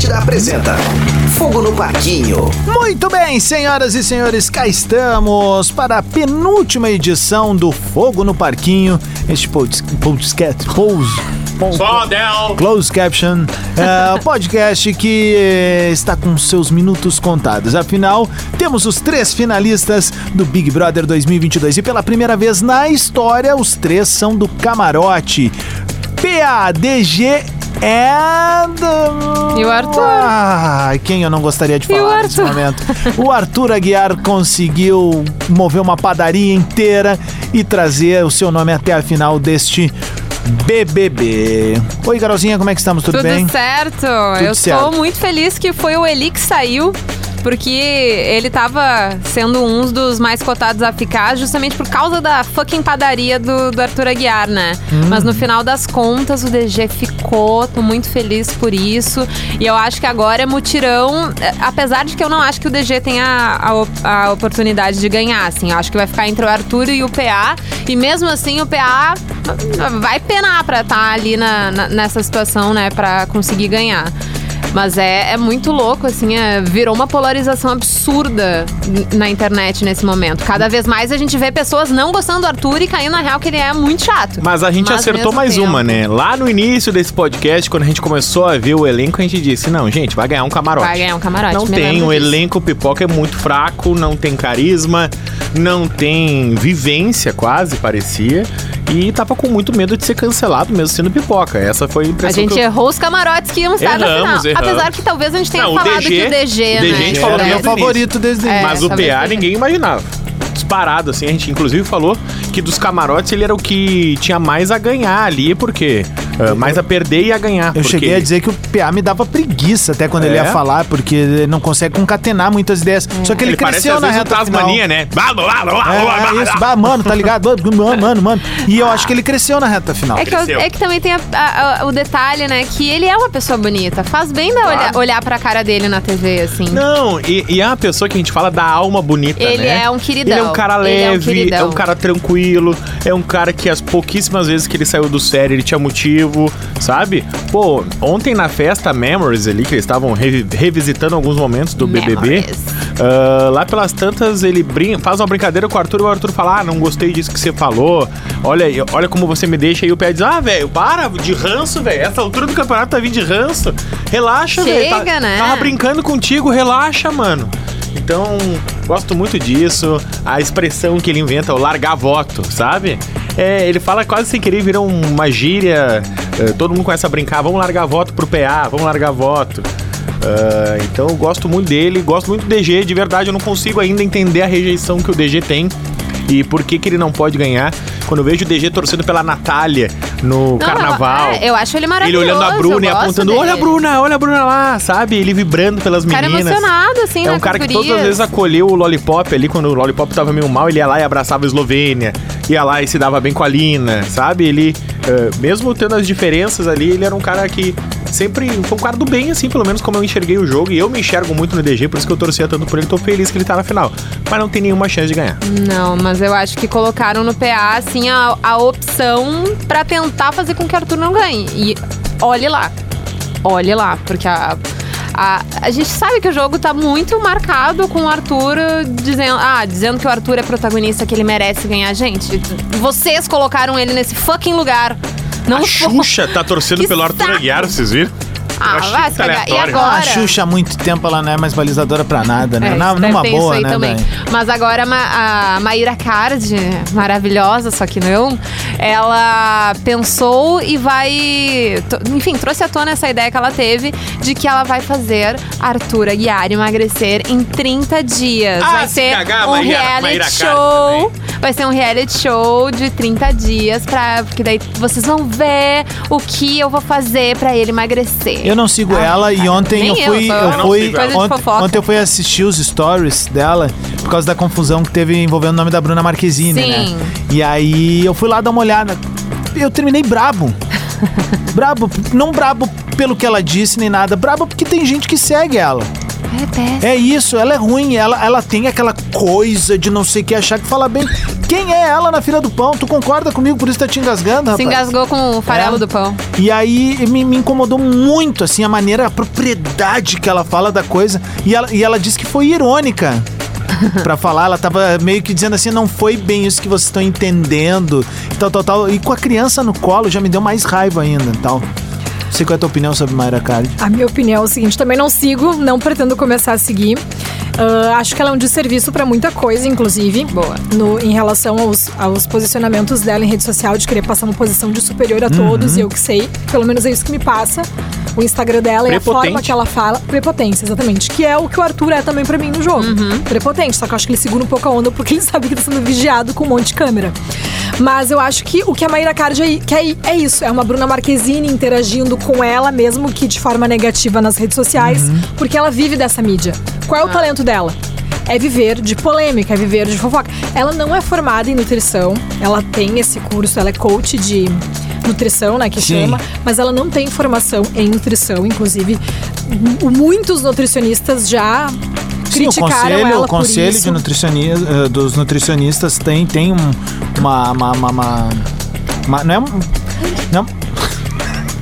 Atlântida apresenta Fogo no Parquinho. Muito bem, senhoras e senhores, cá estamos para a penúltima edição do Fogo no Parquinho. Este podcast, pose! Closed Caption, é, podcast que eh, está com seus minutos contados. Afinal, temos os três finalistas do Big Brother 2022 e pela primeira vez na história, os três são do camarote. PADG é. E o Arthur? Ah, quem eu não gostaria de o falar nesse momento? O Arthur Aguiar conseguiu mover uma padaria inteira e trazer o seu nome até a final deste BBB. Oi, Carolzinha, como é que estamos? Tudo, Tudo bem? certo. Eu certo. tô muito feliz que foi o Eli que saiu. Porque ele tava sendo um dos mais cotados a ficar justamente por causa da fucking padaria do, do Arthur Aguiar, né? Hum. Mas no final das contas o DG ficou, tô muito feliz por isso. E eu acho que agora é mutirão, eh, apesar de que eu não acho que o DG tenha a, op- a oportunidade de ganhar, assim. Eu acho que vai ficar entre o Arthur e o PA. E mesmo assim o PA vai penar pra estar ali na, na- nessa situação, né? Pra conseguir ganhar. Mas é, é muito louco, assim, é- virou uma polarização absurda na internet nesse momento. Cada vez mais a gente vê pessoas não gostando do Arthur e caindo na real que ele é muito chato. Mas a gente Mas acertou mais tempo- uma, né? Lá no início desse podcast, quando a gente começou a ver o elenco, a gente disse: não, gente, vai ganhar um camarote. Vai ganhar um camarote, Não me tem, o disso. elenco pipoca é muito fraco, não tem carisma, não tem vivência, quase parecia. E tava com muito medo de ser cancelado, mesmo sendo pipoca. Essa foi a A impressão gente que eu... errou os camarotes que iam estar na Erramos, final. erramos. Apesar que talvez a gente tenha Não, o falado DG que o DG, o DG né? a gente É, falou no meu favorito desde É. Mas o PA ninguém imaginava. Disparado, assim, a gente inclusive falou que dos camarotes ele era o que tinha mais a ganhar ali, porque ah, mais a perder e a ganhar. Eu porque cheguei a dizer que o PA me dava preguiça até quando ele ia É? falar, porque ele não consegue concatenar muitas ideias. Só que ele, ele parece cresceu às na vezes reta final. Tasmania, né? Blá, blá, blá, blá, blá, É, blá, é isso, blá. bah, mano, tá ligado? Mano, mano, mano. E eu acho que ele cresceu na reta final. É que, eu- é que também tem a- a- a- o detalhe, né? Que ele é uma pessoa bonita. Faz bem da olhar, Claro. olhar pra cara dele na TV, assim. Não, e, e é uma pessoa que a gente fala da alma bonita, Ele né? é um queridão. Ele é um cara Ele é um leve, queridão. é um cara tranquilo, é um cara que as pouquíssimas vezes que ele saiu do série ele tinha motivo, sabe? Pô, ontem na festa Memories ali, que eles estavam revi- revisitando alguns momentos do BBB, Memories. ah, lá pelas tantas ele faz uma brincadeira com o Arthur e o Arthur fala, ah, não gostei disso que você falou, olha, aí, olha como você me deixa, aí o Pé diz, ah, velho, para, de ranço, velho, essa altura do campeonato tá vindo de ranço, relaxa, velho, tá, né? tava brincando contigo, relaxa, mano. Então, gosto muito disso. A expressão que ele inventa, o largar voto, sabe? É, ele fala quase sem querer, vira uma gíria. é, todo mundo começa a brincar, vamos largar voto pro PA, vamos largar voto. Ah, então eu gosto muito dele, gosto muito do DG, de verdade, eu não consigo ainda entender a rejeição que o DG tem. E por que, que ele não pode ganhar? Quando eu vejo o DG torcendo pela Natália no Não, carnaval. Eu, é, eu acho ele ele maravilhoso. olhando a Bruna e apontando, dele. olha a Bruna, olha a Bruna lá, sabe? Ele vibrando pelas Cara meninas. emocionado, assim, É um cara que todas as vezes acolheu o Lollipop ali, quando o Lollipop tava meio mal, ele ia lá e abraçava a Eslovênia, ia lá e se dava bem com a Lina, sabe? Ele, eh, mesmo tendo as diferenças ali, ele era um cara que sempre foi um cara do bem, assim, pelo menos como eu enxerguei o jogo, e eu me enxergo muito no DG, por isso que eu torcia tanto por ele, tô feliz que ele tá na final. Mas não tem nenhuma chance de ganhar. Não, mas eu acho que colocaram no PA, assim, a, a opção pra tentar fazer com que o Arthur não ganhe. E olhe lá. Olhe lá, porque a. A, a gente sabe que o jogo tá muito marcado com o Arthur dizendo, ah, dizendo que o Arthur é protagonista, que ele merece ganhar. Gente, vocês colocaram ele nesse fucking lugar. Não a Xuxa tá torcendo pelo Arthur. Aguiar, vocês viram? Ah, vai muito se cagar. E agora? A Xuxa há muito tempo ela não é mais balizadora pra nada, né? É, Na, numa boa, né, também. Mas agora a Ma- a Maíra Card, maravilhosa, só que não, ela pensou e vai. Enfim, trouxe à tona essa ideia que ela teve de que ela vai fazer Arthur Aguiar emagrecer em 30 dias. Ah, vai se ser cagar, um Maíra- reality Maíra show. Vai ser um reality show de 30 dias, pra, porque daí vocês vão ver o que eu vou fazer pra ele emagrecer. Eu não sigo Ah, ela e cara, ontem eu fui. eu, Eu Eu fui ontem, eu fui assistir os stories dela por causa da confusão que teve envolvendo o nome da Bruna Marquezine, Sim. né? E aí eu fui lá dar uma olhada. Eu terminei brabo. brabo, não brabo pelo que ela disse nem nada, brabo porque tem gente que segue ela. É péssimo. É isso, ela é ruim, ela, ela tem aquela coisa de não sei o que achar que fala bem. Quem é ela na fila do pão? Tu concorda comigo, por isso tá te engasgando, Se rapaz? engasgou com o farelo É. do pão. E aí me, me incomodou muito, assim, a maneira, a propriedade que ela fala da coisa. E ela, e ela disse que foi irônica. pra falar, ela tava meio que dizendo assim, não foi bem isso que vocês estão entendendo, tal, tal, tal. E com a criança no colo já me deu mais raiva ainda, tal. Sei qual é a tua opinião sobre Mayra Card. A minha opinião é o seguinte: também não sigo, não pretendo começar a seguir. Ah, acho que ela é um desserviço pra muita coisa, inclusive. Boa. No, em relação aos, aos posicionamentos dela em rede social, de querer passar uma posição de superior a todos, e eu que sei. Pelo menos é isso que me passa. O Instagram dela e a Prepotente. forma que ela fala. Prepotência, exatamente. Que é o que o Arthur é também pra mim no jogo. Prepotente, só que eu acho que ele segura um pouco a onda porque ele sabe que tá sendo vigiado com um monte de câmera. Mas eu acho que o que a Maíra Card é, que é, é isso. É uma Bruna Marquezine interagindo com ela, mesmo que de forma negativa nas redes sociais, porque ela vive dessa mídia. Qual é o talento dela? É viver de polêmica, é viver de fofoca. Ela não é formada em nutrição, ela tem esse curso, ela é coach de nutrição, né, que Sim. chama, mas ela não tem formação em nutrição, inclusive muitos nutricionistas já Sim, o criticaram conselho, o conselho de eh, dos nutricionistas tem, tem um, uma, uma, uma, uma- uma- Não é um. Não,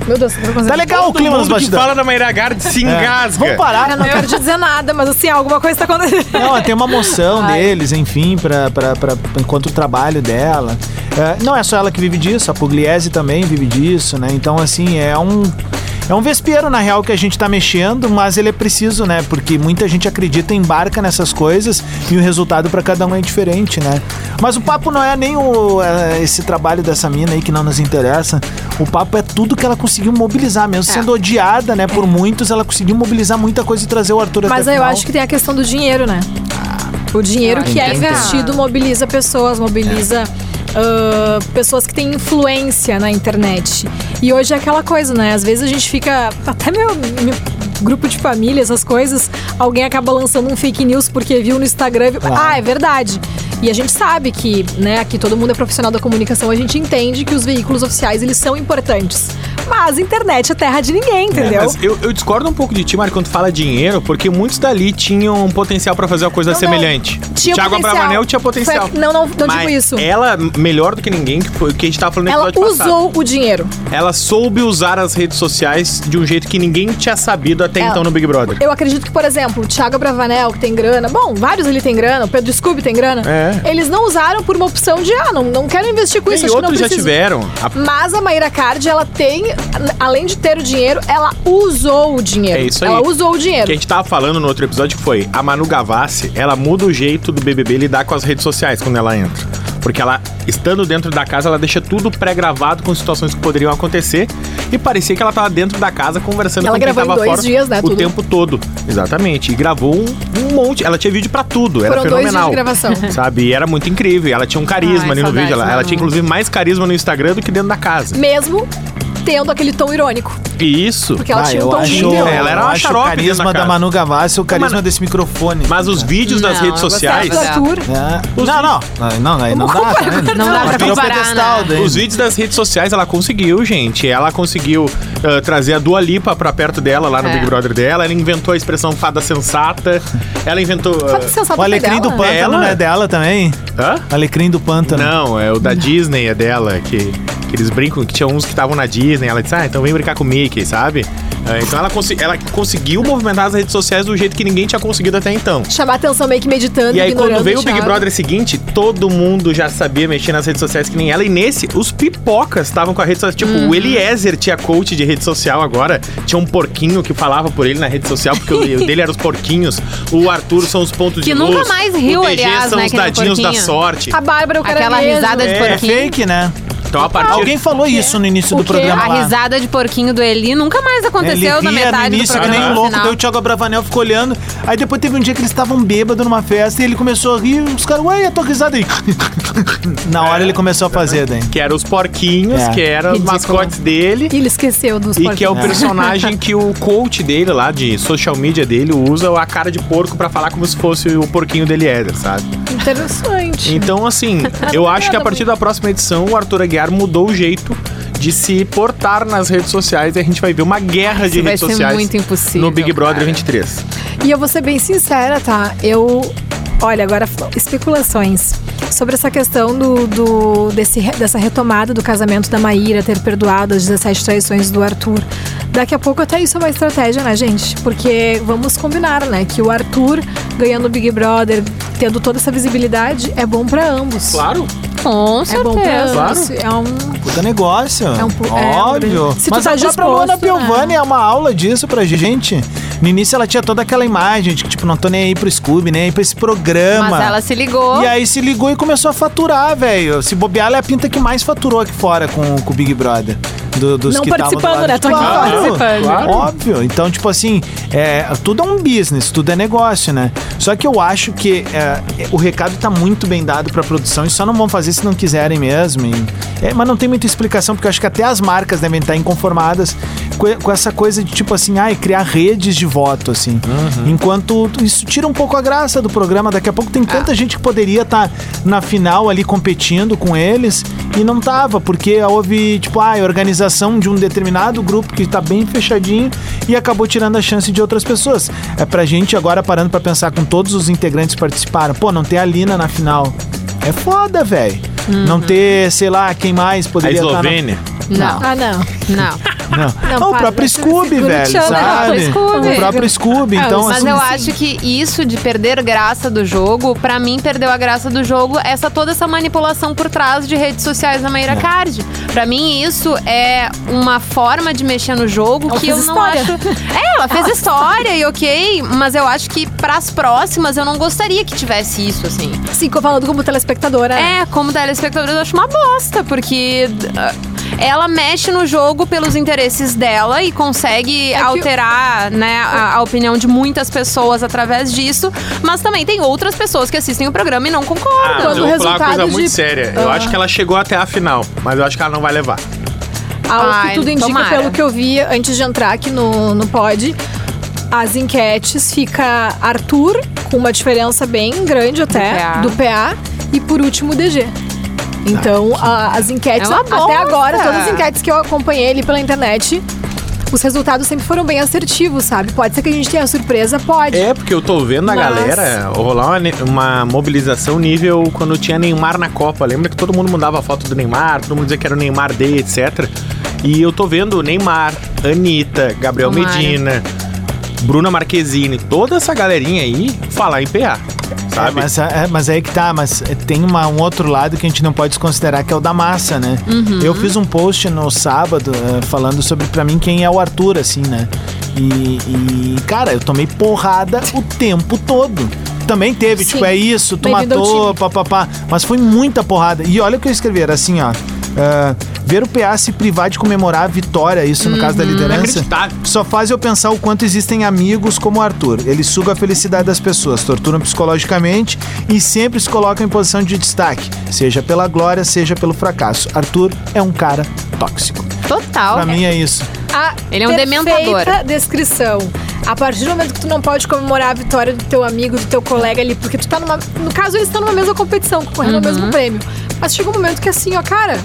Meu Deus, tá legal o clima nos bastidores. fala da Mayra Gard se É. engasga. Vamos parar. Eu não quero te dizer nada, mas assim, alguma coisa tá acontecendo. Não, tem uma moção Ai. deles, enfim, pra, pra, pra, enquanto o trabalho dela. É, não é só ela que vive disso, a Pugliese também vive disso, né? Então, assim, é um. É um vespeiro, na real, que a gente tá mexendo, mas ele é preciso, né? Porque muita gente acredita, embarca nessas coisas e o resultado pra cada um é diferente, né? Mas o papo não é nem o, é, esse trabalho dessa mina aí que não nos interessa. O papo é tudo que ela conseguiu mobilizar, mesmo É. sendo odiada, né, por muitos, ela conseguiu mobilizar muita coisa e trazer o Arthur Mas até a eu final. acho que tem a questão do dinheiro, né? O dinheiro Eu que é investido mobiliza pessoas, mobiliza ah, pessoas que têm influência na internet. E hoje é aquela coisa, né? Às vezes a gente fica. Até meu, meu grupo de família, essas coisas, alguém acaba lançando um fake news porque viu no Instagram. viu- Claro. Ah, é verdade. E a gente sabe que, né, aqui todo mundo é profissional da comunicação, a gente entende que os veículos oficiais eles são importantes. Mas a internet é terra de ninguém, entendeu? É, mas eu, eu discordo um pouco de ti, Mário, quando fala dinheiro, porque muitos dali tinham um potencial pra fazer uma coisa Não, semelhante. não. Tinha Thiago. Abravanel tinha potencial. Foi- não, não, não Mas digo isso. Ela, melhor do que ninguém, que que a gente tava falando no Ela episódio passado. usou o dinheiro. Ela soube usar as redes sociais de um jeito que ninguém tinha sabido até Ela- então no Big Brother. Eu acredito que, por exemplo, o Thiago Bravanel, que tem grana, bom, vários ali tem grana, o Pedro Scooby tem grana. É. Eles não usaram por uma opção de, ah, não, não quero investir com isso, e acho que não outros já tiveram. A- Mas a Maíra Card, ela tem, além de ter o dinheiro, ela usou o dinheiro. É isso aí. Ela usou o dinheiro. que a gente tava falando no outro episódio que foi a Manu Gavassi, ela muda o jeito do BBB lidar com as redes sociais quando ela entra. Porque ela, estando dentro da casa, ela deixa tudo pré-gravado com situações que poderiam acontecer. E parecia que ela tava dentro da casa conversando Ela com quem tava dois fora dias, né, o tudo. tempo todo. Exatamente. E gravou um, um monte. Ela tinha vídeo pra tudo. Era Foram dois dias fenomenal. de gravação. Sabe? E era muito incrível. Ela tinha um carisma Ai, ali no vídeo. Ela, ela Manu. tinha, inclusive, mais carisma no Instagram do que dentro da casa. Mesmo tendo aquele tom irônico. Isso. Porque ela Ah, tinha um eu tom acho, Ela era eu uma acho xarope o carisma da. Manu Gavassi, o carisma desse microfone. Mas os vídeos das Não, redes eu gostava sociais. Do Arthur. É. Não, não, não, aí não dá, né? Não dá pra Virou comparar, pedestal né? daí. Os vídeos das redes sociais ela conseguiu, gente. Ela conseguiu ah, trazer a Dua Lipa pra perto dela, lá no É. Big Brother dela. Ela inventou a expressão fada sensata. Ela inventou. ah, Pode ser O Alecrim do. Pântano Ela? não é dela também? hã? Alecrim do Pântano. Não, é o da Disney, é dela, que eles brincam, que tinha uns que estavam na Disney. Ela disse, ah, então vem brincar com o Mickey, sabe? Ah, então ela, consi- ela conseguiu movimentar as redes sociais do jeito que ninguém tinha conseguido até então. Chamar atenção meio que meditando, E aí, quando veio o Big. Brother seguinte, todo mundo já sabia mexer nas redes sociais que nem ela. E nesse, os pipocas estavam com a rede social. Tipo, Uhum. o Eliezer tinha coach de rede social agora. Tinha um porquinho que falava por ele na rede social, porque o dele era os porquinhos. O Arthur são os pontos Que de nunca luz. mais riu, o DG aliás, são né, os que dadinhos da sorte. A Bárbara, o cara Aquela mesmo. risada de É. É porquinho. fake, né? Então, a partir... Alguém falou isso no início do programa A lá. risada de porquinho do Eli nunca mais aconteceu Ele na ria metade no início do que nem programa. um no louco, final. daí o Thiago Abravanel ficou olhando. Aí depois teve um dia que eles estavam bêbados numa festa e ele começou a rir. Os caras, ué, a tua risada aí. Na hora ele começou a fazer, daí. Que eram os porquinhos, É. que eram os Ridículo. mascotes dele. E ele esqueceu dos E que é o porquinhos. personagem que o coach dele lá, de social media dele, usa a cara de porco pra falar como se fosse o porquinho dele Éder, sabe? Interessante. Então, assim, eu acho que a partir da próxima edição, o Arthur Aguiar mudou o jeito de se portar nas redes sociais e a gente vai ver uma guerra de Isso vai redes ser sociais muito impossível, no Big Brother cara. 23. E eu vou ser bem sincera, tá? Eu. Olha, agora especulações. sobre essa questão do, do- desse, dessa retomada do casamento da Maíra, ter perdoado as 17 traições do Arthur. Daqui a pouco até isso é uma estratégia, né, gente? Porque vamos combinar, né? Que o Arthur ganhando o Big Brother, tendo toda essa visibilidade, é bom pra ambos. Claro. Com É bom pra certeza. ambos. É um. Puta negócio. É um é, Óbvio. se tu Mas tá a própria Luana né? Piovani é uma aula disso pra gente. No início ela tinha toda aquela imagem de que, tipo, não tô nem aí pro Scooby, nem aí pra esse programa. Mas ela se ligou. E aí se ligou e começou a faturar, velho. Se bobear, ela é a pinta que mais faturou aqui fora com, com o Big Brother. Do, dos Não que participando, né? Tô aqui fora. participando. Claro. Óbvio. Então, tipo assim, é, tudo é um business, tudo é negócio, né? Só que eu acho que é, o recado tá muito bem dado pra produção e só não vão fazer se não quiserem mesmo. e- é, mas não tem muita explicação, porque eu acho que até as marcas devem estar inconformadas com, com essa coisa de, tipo assim, ai, criar redes de voto, assim. Enquanto isso tira um pouco a graça do programa. Daqui a pouco tem tanta gente que poderia estar na final ali competindo com eles e não tava, porque houve, tipo, a organização de um determinado grupo que tá bem fechadinho e acabou tirando a chance de outras pessoas. É pra gente agora parando pra pensar com todos os integrantes que participaram. Pô, não ter a Lina na final. É foda, velho. Não ter, sei lá, quem mais A poderia estar na- Eslovênia. Não, Ah, não. não. Não, Não, Não, o próprio Scooby, velho, né? sabe? O Scooby. O próprio Scooby, então Mas assim, eu acho que isso de perder graça do jogo, pra mim, perdeu a graça do jogo essa toda essa manipulação por trás de redes sociais da É. Maíra Card. Pra mim, isso é uma forma de mexer no jogo Ela que eu não história. acho. É, ela fez história e ok, mas eu acho que pras próximas eu não gostaria que tivesse isso, assim. Sim, falando como telespectadora. É, como telespectador, eu acho uma bosta, porque ah, ela mexe no jogo pelos interesses dela e consegue É que- alterar né, a, a opinião de muitas pessoas através disso, mas também tem outras pessoas que assistem o programa e não Ah, concordam. mas Quando eu o vou falar uma coisa resultado muito de- séria. Eu Ah. acho que ela chegou até a final, mas eu acho que ela não vai levar. Ao Ai, que tudo indica, tomara. pelo que eu vi antes de entrar aqui no, no pod, as enquetes fica Arthur, com uma diferença bem grande até, PA. do PA, e por último o DG. Então, a- as enquetes, É uma até bosta. agora, todas as enquetes que eu acompanhei ali pela internet, os resultados sempre foram bem assertivos, sabe? Pode ser que a gente tenha surpresa, pode. É, porque eu tô vendo a Mas- galera rolar uma, ne- uma mobilização nível quando tinha Neymar na Copa. Lembra que todo mundo mudava a foto do Neymar, todo mundo dizia que era o Neymar D, etc. E eu tô vendo Neymar, Anitta, Gabriel Tomara. Medina, Bruna Marquezine, toda essa galerinha aí falar em PA, É, sabe? mas, é, mas aí que tá, mas tem uma- um outro lado que a gente não pode desconsiderar, que é o da massa, né? Uhum. Eu fiz um post no sábado eh, falando sobre, pra mim, quem é o Arthur, assim, né? E, e, cara, eu tomei porrada o tempo todo. Também teve, Sim. tipo, é isso, tu matou, papapá. Mas foi muita porrada. E olha o que eu escrevi, era assim, ó. ah, ver o PA se privar de comemorar a vitória, isso no caso da liderança, Inacreditável. só faz eu pensar o quanto existem amigos como o Arthur. Ele suga a felicidade das pessoas, torturam psicologicamente e sempre se colocam em posição de destaque, seja pela glória, seja pelo fracasso. Arthur é um cara tóxico. Total. Pra mim é isso. A Ele é um dementador. descrição. A partir do momento que tu não pode comemorar a vitória do teu amigo, do teu colega ali, porque tu tá numa. No caso, eles estão numa mesma competição, concorrendo ao Uhum. mesmo prêmio. Mas chega um momento que assim, ó, cara.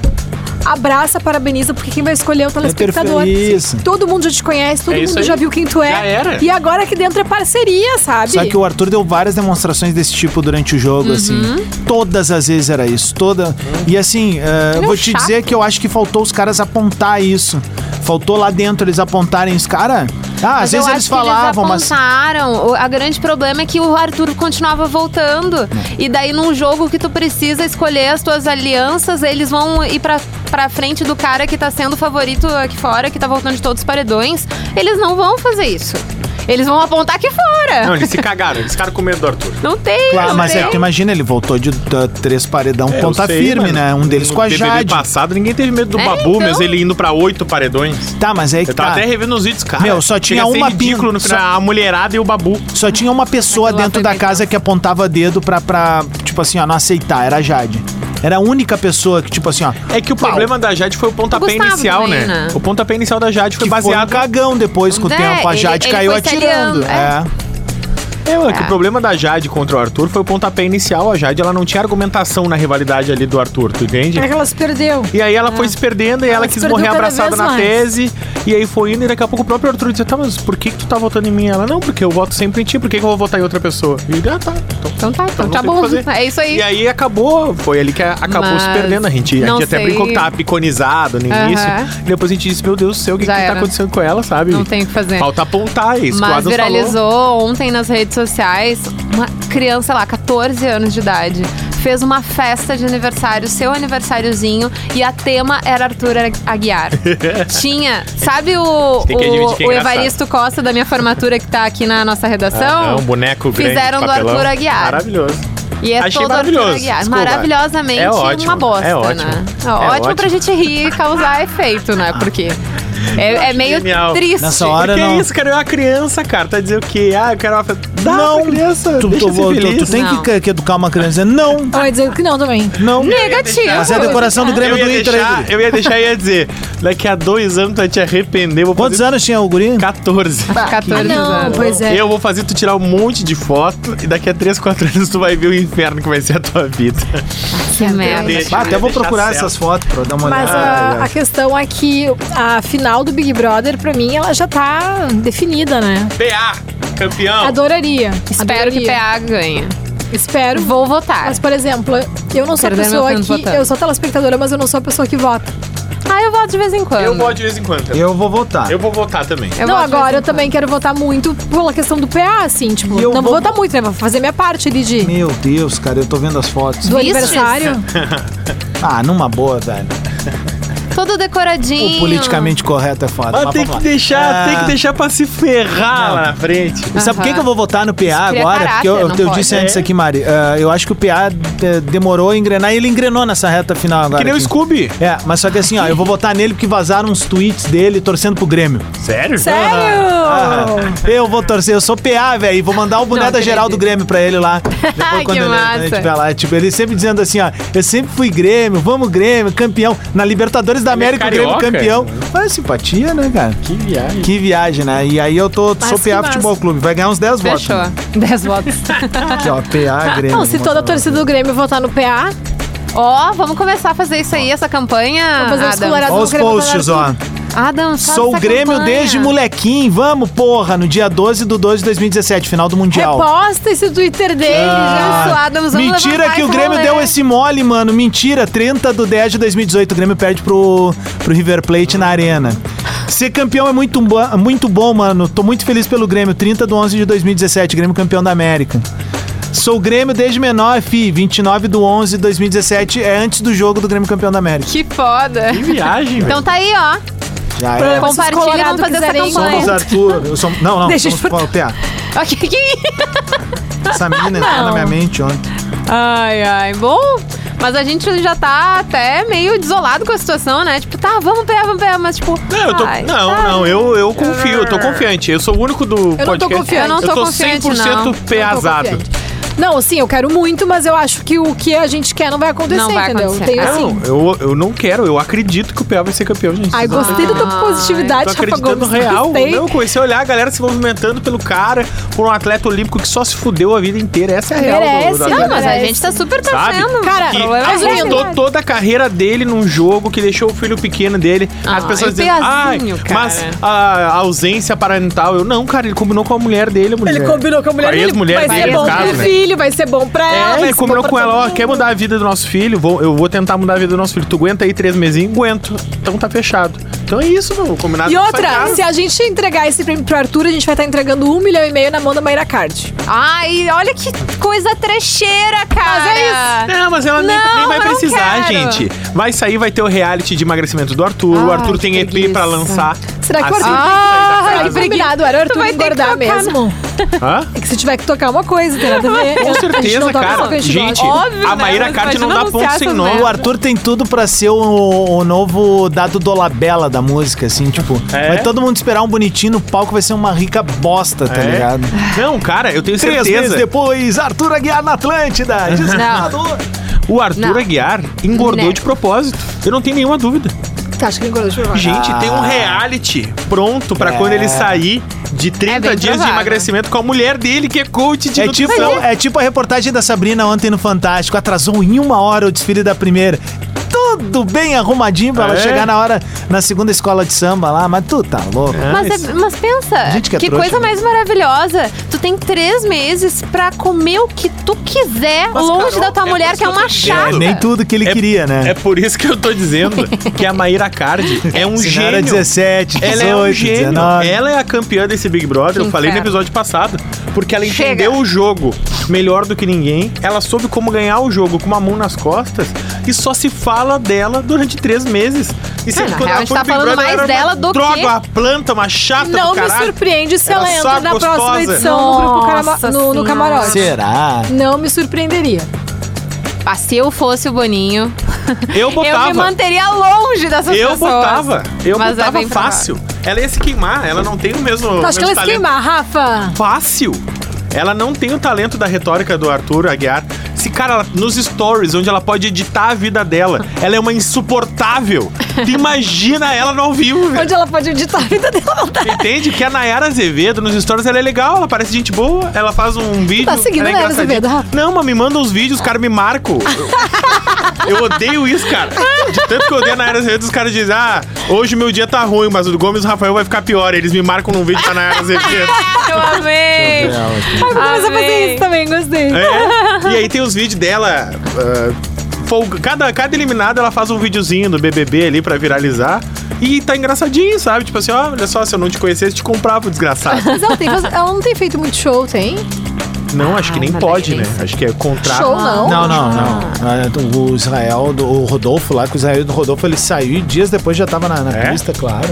Abraça, parabeniza, porque quem vai escolher é o telespectador. perfeito, isso. Todo mundo já te conhece, todo É mundo aí. já viu quem tu é. Já era. E agora aqui dentro é parceria, sabe? Só que o Arthur deu várias demonstrações desse tipo durante o jogo, Uhum. assim. Todas as vezes era isso. Toda. E assim, é vou te chato. dizer que eu acho que faltou os caras apontar isso. Faltou lá dentro eles apontarem os caras. Ah, às Mas eu vezes acho eles falavam, mas. eles apontaram. O a grande problema é que o Arthur continuava voltando. E daí, num jogo que tu precisa escolher as tuas alianças, eles vão ir pra, pra frente do cara que tá sendo favorito aqui fora, que tá voltando de todos os paredões. Eles não vão fazer isso. Eles vão apontar aqui fora. Não, eles se cagaram, eles ficaram com medo do Arthur. Não tem, Claro, não mas tem. é que tu imagina, ele voltou de uh, três paredão É, ponta sei, firme, mano. né? Um deles no com a BBB Jade. passado, ninguém teve medo do É, Babu, então. mas ele indo pra oito paredões. Tá, mas aí que Eu tava tá. até revendo os vídeos, cara. Meu, só tinha Chega a ser uma ridículo pin- no final, só- a mulherada e o Babu. Só tinha uma pessoa Aquilo lá dentro foi da bem casa que apontava dedo pra, pra, tipo assim, ó, não aceitar. Era a Jade. Era a única pessoa que, tipo assim, ó. É que o pau. problema da Jade foi o pontapé Gustavo inicial, também, né? né? O pontapé inicial da Jade foi Que foi um baseado. cagão depois com o É, tempo. A ele- Jade ele caiu se atirando. aliando, É. É, é que o problema da Jade contra o Arthur foi o pontapé inicial. A Jade ela não tinha argumentação na rivalidade ali do Arthur, tu entende? É que ela se perdeu. E aí ela foi se perdendo e ela, Ela quis morrer abraçada na mais. tese. E aí foi indo e daqui a pouco o próprio Arthur dizia, tá, mas por que, que tu tá votando em mim? Ela, não, porque eu voto sempre em ti, por que, que eu vou votar em outra pessoa? E ah, tá. Então, Então tá, então não tá bom. É isso aí. E aí acabou, foi ali que acabou Mas se perdendo. A gente, a gente até brincou que tava piconizado no início. E depois a gente disse, meu Deus do céu, o que, Já que tá acontecendo com ela, sabe? Não tem o que fazer. Falta apontar isso. Mas viralizou falou. ontem nas redes sociais uma criança sei lá, 14 anos de idade. Fez uma festa de aniversário, seu aniversáriozinho, e a tema era Arthur Aguiar. Tinha, sabe o, o, é o. Evaristo Costa da minha formatura que tá aqui na nossa redação? Ah, um boneco grande. Fizeram do papelão. Arthur Aguiar. Maravilhoso. E é Achei todo Arthur maravilhoso, Aguiar. desculpa. Maravilhosamente É ótimo, uma bosta, é ótimo. né? É ótimo pra ótimo. gente rir e causar efeito, né? Porque é, é meio Genial. triste. Nessa hora- que não. isso, cara? É uma criança, cara. Tá dizendo o quê? Ah, eu quero uma festa. Dá não, pra criança. tu, deixa tu, ser tu- feliz. tu tem Não. que, que educar uma criança dizendo não, Eu ia dizer que não também. não. Negativo. Mas é a decoração do Grêmio do Inter. deixar, aí, eu ia deixar e ia dizer, daqui a dois anos tu vai te arrepender. Vou Quantos fazer anos tinha o guri? 14. 14 Não, anos. pois é. Eu vou fazer tu tirar um monte de foto e daqui a 3, 4 anos tu vai ver o inferno que vai ser a tua vida. Que merda. Deixa, Ah, até vou procurar certo. essas fotos pra dar uma Mas olhada. a, a questão é que a final do Big Brother, pra mim, ela já tá definida, né? PA, campeão. Adoraria. Espero que adoraria. PA ganhe. Espero. Vou votar. Mas, por exemplo, eu não sou a pessoa que. votando. Eu sou telespectadora, mas eu não sou a pessoa que vota. Ah, eu voto de vez em quando. Eu voto de vez em quando. Eu, Eu vou votar. eu vou votar também. Eu não, agora eu também quero votar muito pela questão do PA, assim, tipo, eu não vou vou- votar muito, né? Vou fazer minha parte ali de. Meu Deus, cara, eu tô vendo as fotos. Do Vistes? aniversário. Ah, numa boa, velho. Todo decoradinho. O politicamente correto é foda. Mas mas tem que deixar, É, tem que deixar pra se ferrar Não. lá na frente. E sabe por que, que eu vou votar no PA agora? Porque eu, eu, caráter, eu não disse antes É. aqui, Mari. ah, eu acho que o PA de- demorou a engrenar e ele engrenou nessa reta final agora. Que nem o aqui. Scooby. É, mas só que assim, ó, eu vou votar nele porque vazaram uns tweets dele torcendo pro Grêmio. Sério? Sério? Ah, eu vou torcer, eu sou PA, velho, e vou mandar o boné Não da geral do. Grêmio pra ele lá. Depois Que quando ele, vai lá, tipo, ele sempre dizendo assim, ó, eu sempre fui Grêmio, vamos Grêmio, campeão. Na Libertadores da Ele é América, o Grêmio campeão. Mas simpatia, né, cara? Que viagem. Que viagem, né? E aí eu tô, Mas sou PA massa. Futebol Clube, vai ganhar uns 10 votos. Fechou. né? 10 votos. Aqui, ó, PA, Grêmio. Não, se toda a torcida do Grêmio votar no PA, Ó, vamos começar a fazer isso aí, essa campanha. Vamos fazer os Adam. colorados. Olha os posts, ó. Adam, Sou essa Grêmio campanha. desde molequinho, vamos, porra, no dia 12 do 12 de 2017, final do Mundial. reposta esse Twitter dele Ah. Isso, Adams, vamos Mentira que o Grêmio rolê. deu esse mole, mano. Mentira. 30 do 10 de 2018. O Grêmio perde pro, pro River Plate na Arena. Ser campeão é muito, muito bom, mano. Tô muito feliz pelo Grêmio. 30 do 11 de 2017. Grêmio campeão da América. Sou Grêmio desde menor, fi. 29 do 11 de 2017. É antes do jogo do Grêmio campeão da América. Que foda. Que viagem, velho. Então tá aí, ó. Já é. Com- Compartilha vamos fazer essa quiserem- Somos campanha. Arthur. Eu sou, não, não. Deixa eu somos te- o PA. Ok, que- Essa menina entrou na minha mente ontem. Ai, ai. Bom, mas a gente já tá até meio desolado com a situação, né? Tipo, tá, vamos pegar, vamos pegar, mas tipo. Não, eu tô, ai, não, tá. não, eu, eu confio, eu tô confiante. Eu sou o único do tô podcast. confiante. Eu não tô eu tô confiante, 100% não. Não tô peazado. confiante. Não, sim, eu quero muito, mas eu acho que o que a gente quer não vai acontecer, Não vai entendeu? acontecer. Tem assim. Não, eu, eu não quero, eu acredito que o PA vai ser campeão, gente. Ai, gostei da tua positividade, Tô Rafa acreditando Gomes. real. Gostei. Não, comecei a olhar a galera se movimentando pelo cara, por um atleta olímpico que só se fudeu a vida inteira. Essa é a real. do- Merece, não, mas a gente tá super Sabe? torcendo. Cara, que problema é mas toda a carreira dele num jogo que deixou o filho pequeno dele. As Ah, pessoas e dizendo, ai, cara." mas a ausência parental. Eu, não, cara, ele combinou com a mulher dele, a mulher. Ele combinou com a mulher a dele. ex-mulher Vai dele, no bom caso, pro né? filho, vai ser bom pra ela. É, vai ser combinou com ela, ó, quer mudar a vida do nosso filho? Vou, eu vou tentar mudar a vida do nosso filho. Tu aguenta aí três mesinhos? Aguento. Então tá fechado. Então é isso, meu. Combinado E outra, se a gente entregar esse prêmio pro Arthur, a gente vai estar entregando um milhão e meio na mão da Mayra Card. Ai, olha que coisa trecheira, cara. Mas é Não, mas ela nem, Não, nem vai não precisar, quero. gente. Vai sair, vai ter o reality de emagrecimento do Arthur. o Arthur tem que EP preguiça. pra lançar. Será que o Arthur que tem sair da Ah, casa. que combinado, era o Arthur vai ter que engordar tocar, mesmo. Hã? É que se tiver que tocar uma coisa, tem nada a ver. Com A gente certeza, não toca só cara. o que a Gente, gosta. Óbvio, a né? Maíra Mas Card não imagina dá anunciar ponto sem essas nó. merda. O Arthur tem tudo pra ser o, o novo dado Dolabella da música, assim, tipo, É? vai todo mundo esperar um bonitinho no palco, vai ser uma rica bosta, tá É? ligado? Não, cara, eu tenho Três certeza. meses depois, Arthur Aguiar na Atlântida. O Arthur Não. Aguiar engordou Né. de propósito. Eu não tenho nenhuma dúvida. Você acha que ele engordou de verdade? Gente, tem um reality pronto pra É. quando ele sair de 30 É dias de provável. emagrecimento com a mulher dele, que é coach de É tipo, é tipo a reportagem da Sabrina ontem no Fantástico. Atrasou em uma hora o desfile da primeira. Tudo bem arrumadinho pra ela É. chegar na hora, na segunda escola de samba lá, mas tu tá louco. Mas, é- mas pensa, Gente que que, é trouxa, coisa né? mais maravilhosa. Tu tem três meses pra comer o que tu quiser, Mas, longe Carol, da tua é mulher, por que é isso que eu uma dizendo. É, chata. nem tudo que ele É- queria, né? É por isso que eu tô dizendo que a Maíra Cardi é um Se não gênio. era 17, 18, Ela é um gênio. 19. Ela é a campeã desse Big Brother, eu Que falei no inferno. episódio passado. Porque ela Chega. entendeu o jogo melhor do que ninguém. Ela soube como ganhar o jogo com uma mão nas costas. E só se fala dela durante três meses. E É, quando real, ela a gente tá falando mais dela do droga, que- uma planta, uma chata Não do me surpreende se ela entra na próxima gostosa. edição no grupo no, no camarote. Será? Não me surpreenderia. Ah, se eu fosse o Boninho, Eu eu me botava. manteria longe dessas Eu pessoas. botava. Eu Mas é botava bem provável. fácil. Ela ia se queimar. Ela não tem o mesmo. Tu acha que ela se talento. queimar, Rafa? fácil. Ela não tem o talento da retórica do Arthur Aguiar. Cara, nos stories, onde ela pode editar a vida dela, ela é uma insuportável. Tu imagina ela no ao vivo, velho. Onde ela pode editar a vida dela? Ela tá- Entende? Que a Nayara Azevedo nos stories ela é legal, ela parece gente boa, ela faz um vídeo. tá seguindo ela é a Nayara. Azevedo? Não, mas me manda uns vídeos, os caras me marcam. Eu, eu odeio isso, cara. De tanto que eu odeio a Nayara Azevedo, os caras dizem, ah, hoje meu dia tá ruim, mas o Gomes e o Rafael vai ficar pior. Eles me marcam num vídeo com a Nayara Azevedo. Eu amei. Ai, vou começar a fazer Amei. isso também, gostei. É. E aí tem os vídeos dela. ah, folga- cada, cada eliminada ela faz um videozinho do BBB ali pra viralizar. E tá engraçadinho, sabe? Tipo assim, ó, olha só, se eu não te conhecesse, te comprava, desgraçado. Mas ela, tem, ela não tem feito muito show, tem? Não, acho que nem mas pode, né? Acho que é contrato. Show não? Não, não, não. Ah, O Israel, do- o Rodolfo lá, que o Israel do Rodolfo, ele saiu e dias depois já tava na, na É? pista, claro.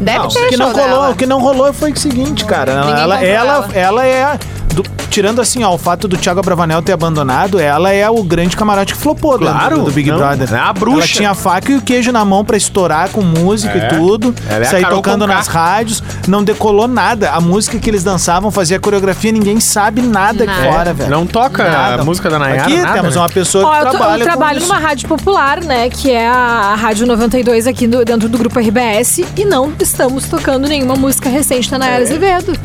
Deve Não, ter o que não rolou, dela. o que não rolou foi o seguinte, cara. Ela, ela, ela. ela é do- tirando assim, ó, o fato do Thiago Bravanel ter abandonado, ela é o grande camarote que flopou Claro, do, do Big não, Brother. é a bruxa. Ela tinha a faca e o queijo na mão pra estourar com música É. e tudo. Ela é sair tocando nas rádios, não decolou nada. A música que eles dançavam, fazia coreografia, ninguém sabe nada aqui Nada. fora, velho. Não toca Nada. a música da Nayara, Aqui nada, temos né? uma pessoa Ó, que eu, tô- trabalha eu trabalho com numa isso. rádio popular, né? Que é a Rádio 92 aqui do- dentro do grupo RBS. E não estamos tocando nenhuma música recente da É. Nayara Azevedo.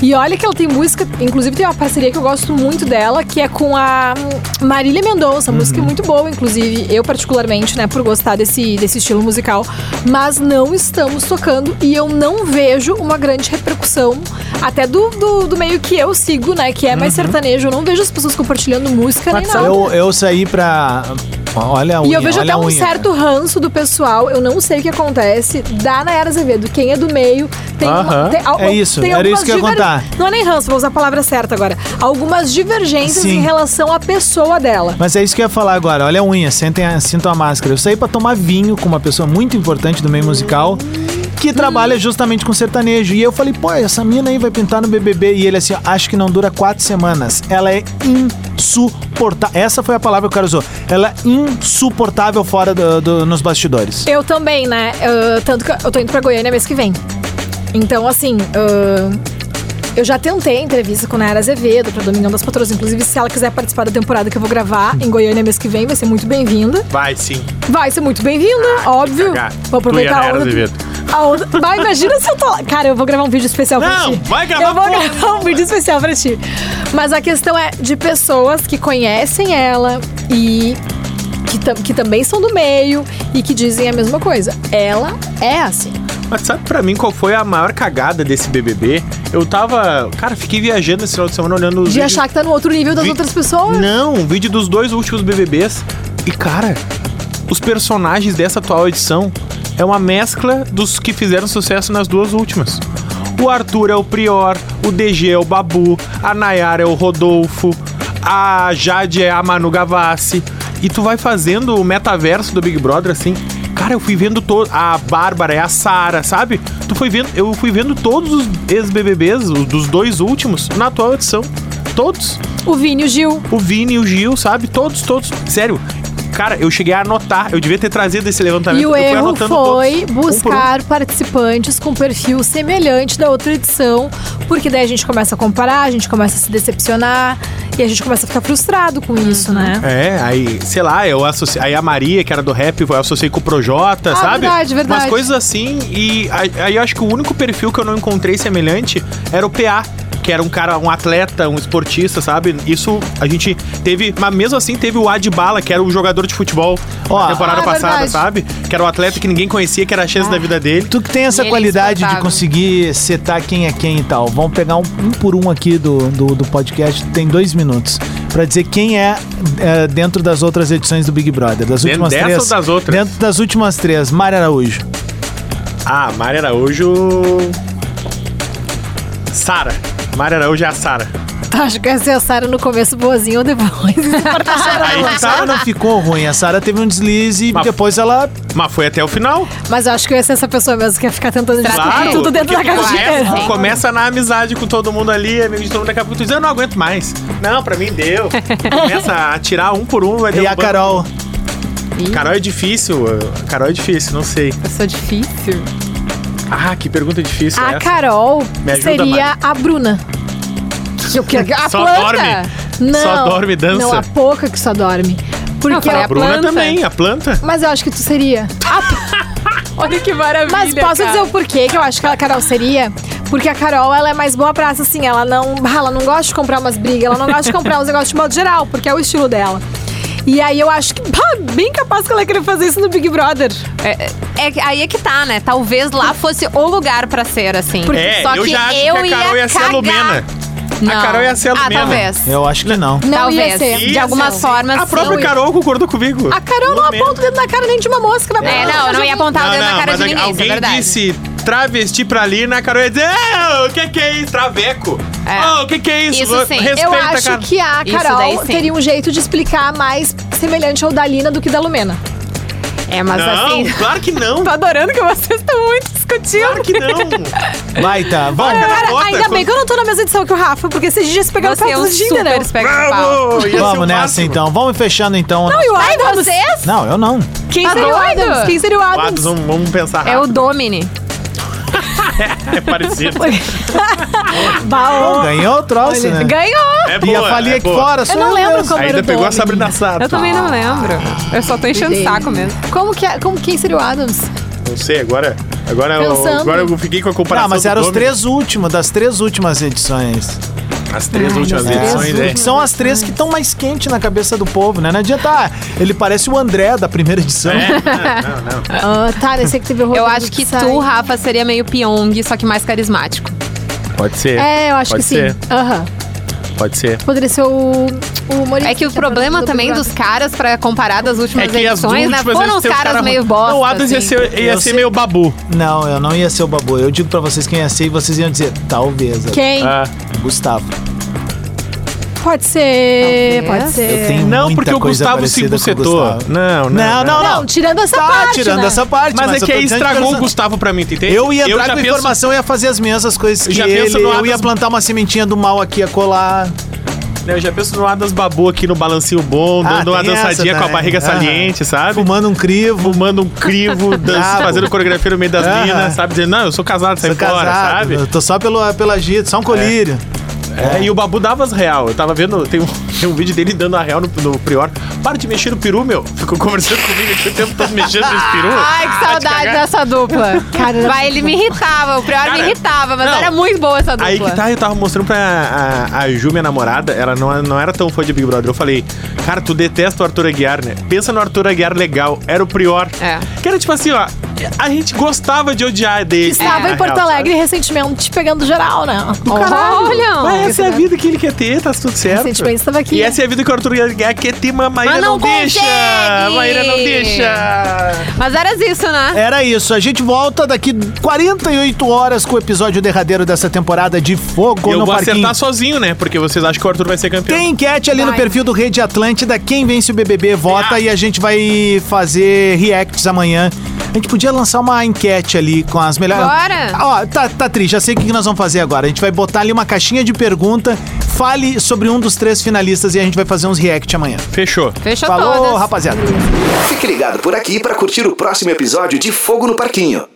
E olha que ela tem música, inclusive tem uma parceria que eu gosto muito dela, que é com a Marília Mendonça. Uhum. música é muito boa, inclusive, eu particularmente, né, por gostar desse, desse estilo musical. Mas não estamos tocando e eu não vejo uma grande repercussão, até do, do, do meio que eu sigo, né, que é mais sertanejo. Eu não vejo as pessoas compartilhando música nem nada. Eu, eu saí pra. Olha a unha, E eu vejo até um certo ranço do pessoal, eu não sei o que acontece, da Nayara Azevedo. Quem é do meio tem, uma, tem al- É isso, tem era algumas isso que eu ia contar. Não é nem ranço, vou usar a palavra certa agora. Algumas divergências Sim. em relação à pessoa dela. Mas é isso que eu ia falar agora. Olha a unha, sentem a, sintam a máscara. Eu saí pra tomar vinho com uma pessoa muito importante do meio musical que trabalha justamente com sertanejo. E eu falei, pô, essa mina aí vai pintar no BBB. E ele assim, ó, acho que não dura quatro semanas. Ela é insuportável. Essa foi a palavra que o cara usou. Ela é insuportável fora do, do- nos bastidores. Eu também, né? Eu- tanto que eu tô indo pra Goiânia mês que vem. Então, assim, ah, eu já tentei entrevista com a Nayara Azevedo pra Domingão das Patroas. Inclusive, se ela quiser participar da temporada que eu vou gravar em Goiânia mês que vem, vai ser muito bem-vinda. Vai sim. Vai ser muito bem-vinda, óbvio. cagar. Vou Tu e a aproveitar a Nayara onda. Azevedo. A onda. Vai, imagina se eu tô lá. Cara, eu vou gravar um vídeo especial pra Não, ti. vai gravar, Eu vou porra. gravar um vídeo especial pra ti. Mas a questão é de pessoas que conhecem ela e que, tam- que também são do meio e que dizem a mesma coisa. Ela é assim. Mas sabe pra mim qual foi a maior cagada desse BBB? Eu tava. Cara, fiquei viajando esse final de semana olhando os De vídeos. achar que tá no outro nível das Vi- outras pessoas. Não, um vídeo dos dois últimos BBBs. E, cara, os personagens dessa atual edição é uma mescla dos que fizeram sucesso nas duas últimas. O Arthur é o Prior, o DG é o Babu, a Nayara é o Rodolfo, a Jade é a Manu Gavassi. E tu vai fazendo o metaverso do Big Brother assim. Cara, eu fui vendo todo. A Bárbara é a Sara, sabe? Tu foi vendo. Eu fui vendo todos os ex-BBBs, os dos dois últimos, na atual edição. Todos O Vini e o Gil. o Vini e o Gil, sabe? Todos, todos. Sério. Cara, eu cheguei a anotar. Eu devia ter trazido esse levantamento. E o eu fui erro anotando foi todos, um por um. buscar participantes com perfil semelhante da outra edição, porque daí a gente começa a comparar, a gente começa a se decepcionar e a gente começa a ficar frustrado com isso, né? É, aí, sei lá, eu associei. Aí a Maria, que era do rap, eu associei com o Projota, sabe? Ah, verdade, verdade. Umas coisas assim. E aí aí eu acho que o único perfil que eu não encontrei semelhante era o PA. Que era um cara, um atleta, um esportista, sabe? Isso a gente teve, mas mesmo assim teve o Adbala, que era um jogador de futebol Ó, na temporada ah, passada, verdade. sabe? Que era um atleta que ninguém conhecia, que era a chance da vida dele. Tu que tem essa é qualidade de conseguir setar quem é quem e tal. Vamos pegar um, um por um aqui do, do, do podcast. Tem dois minutos. Pra dizer quem é, é, dentro das outras edições do Big Brother. Das Dentro últimas dessa três. ou das outras? Dentro das últimas três. Mário Araújo. Ah, Mari Araújo. Sara. Mari Araújo é a Sara. Tá, acho que essa é a Sarah no começo boazinha ou depois. Aí A tá. Sara não ficou ruim. A Sara teve um deslize e Mas- depois ela. Mas foi até o final. Mas eu acho que eu ia ser essa pessoa mesmo que ia ficar tentando discutir Claro, tudo dentro da porque casa começa, inteira. começa na amizade com todo mundo ali, amigo de todo mundo, daqui a pouco tu diz, eu não aguento mais. Não, pra mim deu. começa a tirar um por um, vai E a derrubando. Carol. Carol é difícil. Carol é difícil, não sei. Eu sou difícil. Ah, que pergunta difícil A essa. Carol Me ajuda, seria a Bruna. O que? A Só planta? dorme. Não, Só dorme dança. Não, a pouca que só dorme. Porque falei eu- A Bruna planta. também, a planta. Mas eu acho que tu seria. Olha que maravilha. Mas posso cara. dizer o porquê que eu acho que a Carol seria? Porque a Carol, ela é mais boa praça, assim, ela não, ela não gosta de comprar umas brigas, ela não gosta de comprar uns negócios de modo geral, porque é o estilo dela. E aí eu acho que, pá, bem capaz que ela ia querer fazer isso no Big Brother. É, é que- aí é que tá, né? Talvez lá fosse o lugar pra ser, assim. É, Só eu que já acho eu que a Carol ia, ser a. Lumena. Não. A Carol ia ser a Ah, Lumena. talvez. Eu acho que não. Não ia Talvez. ser. De Ia algumas ser. formas, A própria sim. Carol concordou comigo. A Carol não Lumena. aponta o dedo na cara nem de uma mosca, vai É, não, eu não ia apontar o dedo na cara mas de ninguém, isso é alguém verdade. disse travesti pra Lina, a Carol ia dizer, "É, o que que é isso? Traveco. É. Oh, o que que é isso? Isso sim. Respeita, Eu acho cara. que a Isso Carol daí sim. teria um jeito de explicar mais semelhante ao da Lina do que da Lumena. É, mas Não, assim. claro que não. Tô adorando que vocês estão muito discutindo. Claro que não. Vai, tá. Vamos. Cara, Bota, ainda bem que eu não tô na mesma edição que o Rafa, porque esses dias pegaram Você é um Tinder, né? super espectro pau. Vamos, ia ser o Vamos nessa máximo. então. Vamos fechando então. Não, e o Ai, Adams? vocês? Não, eu não. Quem seria o? Adams? Quem seria o Adams? vamos, vamos pensar É o rápido. Domini. É parecido. Bah, ô. Ganhou o troço, né? Ganhou! É E boa, a Fali é aqui boa. fora. Eu sou não lembro como era Ainda o pegou a. Sabrina Sato. Eu também não lembro. Eu só tô enchendo o saco mesmo. Como que é, como, quem seria o Adams? Não sei, agora, agora, eu, Pensando. agora eu fiquei com a comparação Não, mas do eram os três últimos, das três últimas edições. As três Ai, últimas edições, é. últimas. São as três que estão mais quentes na cabeça do povo, né? Não adianta. ah, ele parece o André da primeira edição. É, não, não, não. Ah, tá, esse que teve o Eu acho que sai. tu, Rafa, seria meio Pyong, só que mais carismático. Pode ser. É, eu acho Pode que ser. sim. Aham. Pode ser. Poderia ser o, o humorista É que o tá problema também dos caras, pra comparar das últimas É que as edições, né? últimas Foram os caras cara meio bosta. Não, o Adams ia assim. ser, ia Eu ser sei. meio babu. Não, eu não ia ser o Babu. Eu digo pra vocês quem ia ser e vocês iam dizer, talvez. Quem? Ah, Gustavo. Pode ser, Talvez. pode ser. Eu tenho não, muita porque o Gustavo se bucetou. Gustavo. Não, não. Não, não, Não, tirando essa Tá, parte, tirando né? essa parte. Mas, é eu que aí dizendo estragou o Gustavo pra mim, tu entende? Eu ia entrar já com penso- informação e ia fazer as mesmas coisas que já ele. penso no Eu ia plantar uma sementinha do mal aqui, a colar. Eu já penso no Adas Babu aqui no balancinho bom, Ah, dando uma dançadinha com a barriga Aham. saliente, sabe? Fumando um crivo. Fumando um crivo, dan- Brabo. fazendo coreografia no meio das minas, sabe? Dizendo, não, eu sou casado, sai fora, sabe? Eu tô só pelo, pela gita, só um colírio. É, e o Babu dava as real. Eu tava vendo, tem um, tem um vídeo dele dando a real no, no Prior. Para de mexer no peru, meu. Ficou conversando comigo aqui o tempo todo mexendo nesse peru. Ai, que saudade dessa dupla. Cara, Vai, ele me irritava. O Prior me Cara, irritava, mas não. era muito boa essa dupla. Aí que tá, eu tava mostrando pra a, a Ju, minha namorada, ela não, não era tão fã de Big Brother. Eu falei, cara, tu detesta o Arthur Aguiar, né? Pensa no Arthur Aguiar legal, era o Prior. É. Que era tipo assim, ó, a gente gostava de odiar dele. Estava na em Porto real, Alegre recentemente pegando geral, né? Do Olha! Mas essa é a vida que ele quer ter, tá tudo certo. Recentemente estava aqui. E essa é a vida que o Arthur quer ter, mas a Maíra Mas não não, deixa. A Maíra não deixa. Mas era isso, né? Era isso. A gente volta daqui 48 horas com o episódio derradeiro dessa temporada de Fogo eu no vou Parquinho. acertar sozinho, né? Porque vocês acham que o Arthur vai ser campeão. Tem enquete ali no Vai. perfil do Rede Atlântida. Quem vence o BBB vota Ah. e a gente vai fazer reacts amanhã. A gente podia lançar uma enquete ali com as melhores. Bora! Ó, tá, tá triste. Já sei o que que nós vamos fazer agora. A gente vai botar ali uma caixinha de pergunta. Fale sobre um dos três finalistas e a gente vai fazer uns react amanhã. Fechou. Fechou Falou, todas. rapaziada. Fique ligado por aqui para curtir o próximo episódio de Fogo no Parquinho.